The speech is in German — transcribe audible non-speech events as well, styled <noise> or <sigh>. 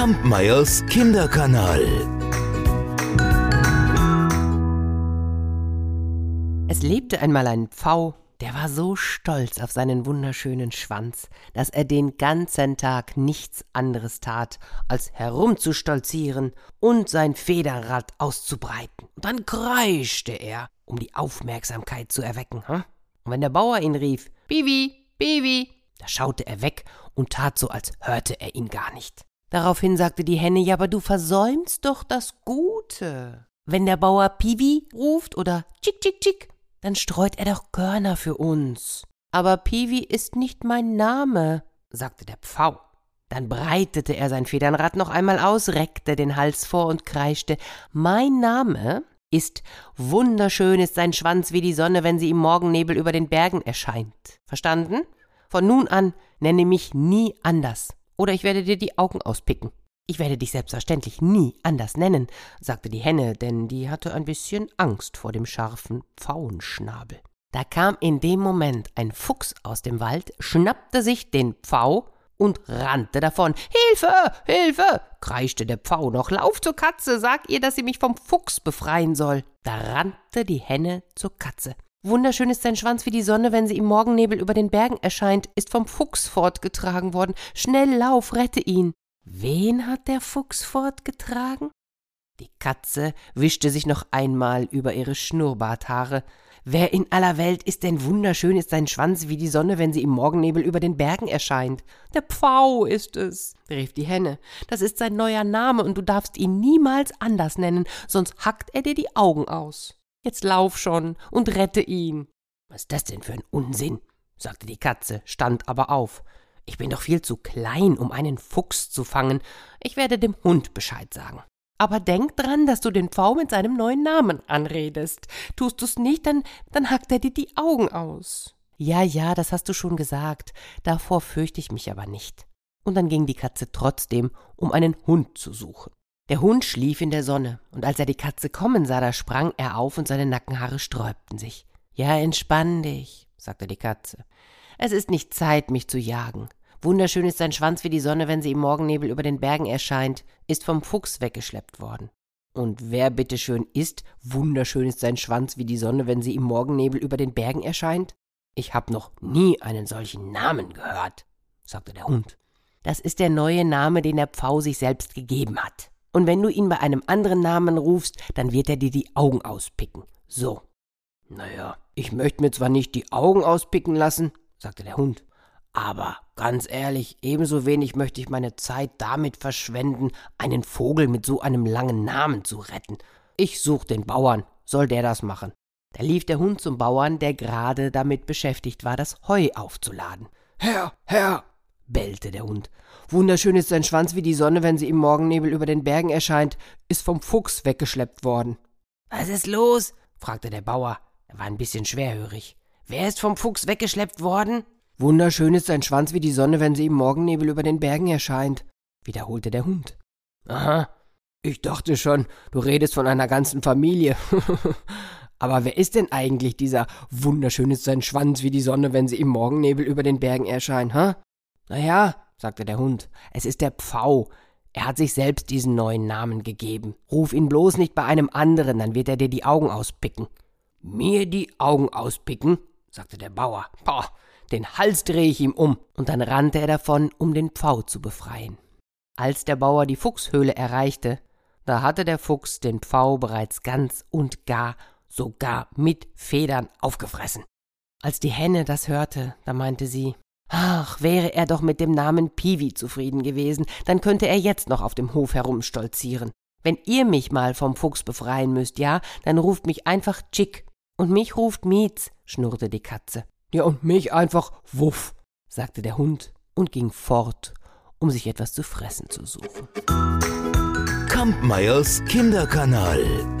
Kampmeyers Kinderkanal. Es lebte einmal ein Pfau, der war so stolz auf seinen wunderschönen Schwanz, dass er den ganzen Tag nichts anderes tat, als herumzustolzieren und sein Federrad auszubreiten. Und dann kreischte er, um die Aufmerksamkeit zu erwecken. Hm? Und wenn der Bauer ihn rief, Bibi, Bibi, da schaute er weg und tat so, als hörte er ihn gar nicht. Daraufhin sagte die Henne, ja, aber du versäumst doch das Gute. Wenn der Bauer Piwi ruft oder Tschick, Tschick, Tschick, dann streut er doch Körner für uns. Aber Piwi ist nicht mein Name, sagte der Pfau. Dann breitete er sein Federnrad noch einmal aus, reckte den Hals vor und kreischte Mein Name ist wunderschön ist sein Schwanz wie die Sonne, wenn sie im Morgennebel über den Bergen erscheint. Verstanden? Von nun an nenne mich nie anders oder ich werde dir die Augen auspicken. Ich werde dich selbstverständlich nie anders nennen, sagte die Henne, denn die hatte ein bisschen Angst vor dem scharfen Pfauenschnabel. Da kam in dem Moment ein Fuchs aus dem Wald, schnappte sich den Pfau und rannte davon. Hilfe, Hilfe! kreischte der Pfau noch. Lauf zur Katze, sag ihr, dass sie mich vom Fuchs befreien soll. Da rannte die Henne zur Katze. Wunderschön ist sein Schwanz wie die Sonne, wenn sie im Morgennebel über den Bergen erscheint, ist vom Fuchs fortgetragen worden. Schnell lauf, rette ihn. Wen hat der Fuchs fortgetragen? Die Katze wischte sich noch einmal über ihre Schnurrbarthaare. Wer in aller Welt ist denn wunderschön ist sein Schwanz wie die Sonne, wenn sie im Morgennebel über den Bergen erscheint? Der Pfau ist es, rief die Henne. Das ist sein neuer Name und du darfst ihn niemals anders nennen, sonst hackt er dir die Augen aus. Jetzt lauf schon und rette ihn. Was ist das denn für ein Unsinn? sagte die Katze, stand aber auf. Ich bin doch viel zu klein, um einen Fuchs zu fangen. Ich werde dem Hund Bescheid sagen. Aber denk dran, dass du den Pfau mit seinem neuen Namen anredest. Tust du's nicht, dann, dann hackt er dir die Augen aus. Ja, ja, das hast du schon gesagt. Davor fürchte ich mich aber nicht. Und dann ging die Katze trotzdem, um einen Hund zu suchen. Der Hund schlief in der Sonne, und als er die Katze kommen sah, da sprang er auf und seine Nackenhaare sträubten sich. Ja, entspann dich, sagte die Katze. Es ist nicht Zeit, mich zu jagen. Wunderschön ist sein Schwanz wie die Sonne, wenn sie im Morgennebel über den Bergen erscheint, ist vom Fuchs weggeschleppt worden. Und wer bitteschön ist, wunderschön ist sein Schwanz wie die Sonne, wenn sie im Morgennebel über den Bergen erscheint? Ich hab noch nie einen solchen Namen gehört, sagte der Hund. Das ist der neue Name, den der Pfau sich selbst gegeben hat. Und wenn du ihn bei einem anderen Namen rufst, dann wird er dir die Augen auspicken. So. Naja, ich möchte mir zwar nicht die Augen auspicken lassen, sagte der Hund, aber ganz ehrlich, ebenso wenig möchte ich meine Zeit damit verschwenden, einen Vogel mit so einem langen Namen zu retten. Ich such den Bauern, soll der das machen. Da lief der Hund zum Bauern, der gerade damit beschäftigt war, das Heu aufzuladen. Herr, Herr, bellte der Hund. Wunderschön ist sein Schwanz wie die Sonne, wenn sie im Morgennebel über den Bergen erscheint, ist vom Fuchs weggeschleppt worden. Was ist los? fragte der Bauer. Er war ein bisschen schwerhörig. Wer ist vom Fuchs weggeschleppt worden? Wunderschön ist sein Schwanz wie die Sonne, wenn sie im Morgennebel über den Bergen erscheint, wiederholte der Hund. Aha, ich dachte schon, du redest von einer ganzen Familie. <laughs> Aber wer ist denn eigentlich dieser wunderschön ist sein Schwanz wie die Sonne, wenn sie im Morgennebel über den Bergen erscheint, ha? Na ja, sagte der Hund, es ist der Pfau. Er hat sich selbst diesen neuen Namen gegeben. Ruf ihn bloß nicht bei einem anderen, dann wird er dir die Augen auspicken. Mir die Augen auspicken? sagte der Bauer. Boah, den Hals drehe ich ihm um. Und dann rannte er davon, um den Pfau zu befreien. Als der Bauer die Fuchshöhle erreichte, da hatte der Fuchs den Pfau bereits ganz und gar, sogar mit Federn aufgefressen. Als die Henne das hörte, da meinte sie, Ach, wäre er doch mit dem Namen Piwi zufrieden gewesen, dann könnte er jetzt noch auf dem Hof herumstolzieren. Wenn ihr mich mal vom Fuchs befreien müsst, ja, dann ruft mich einfach Chick. Und mich ruft Mietz, schnurrte die Katze. Ja, und mich einfach Wuff, sagte der Hund und ging fort, um sich etwas zu fressen zu suchen. Kampmeyers Kinderkanal.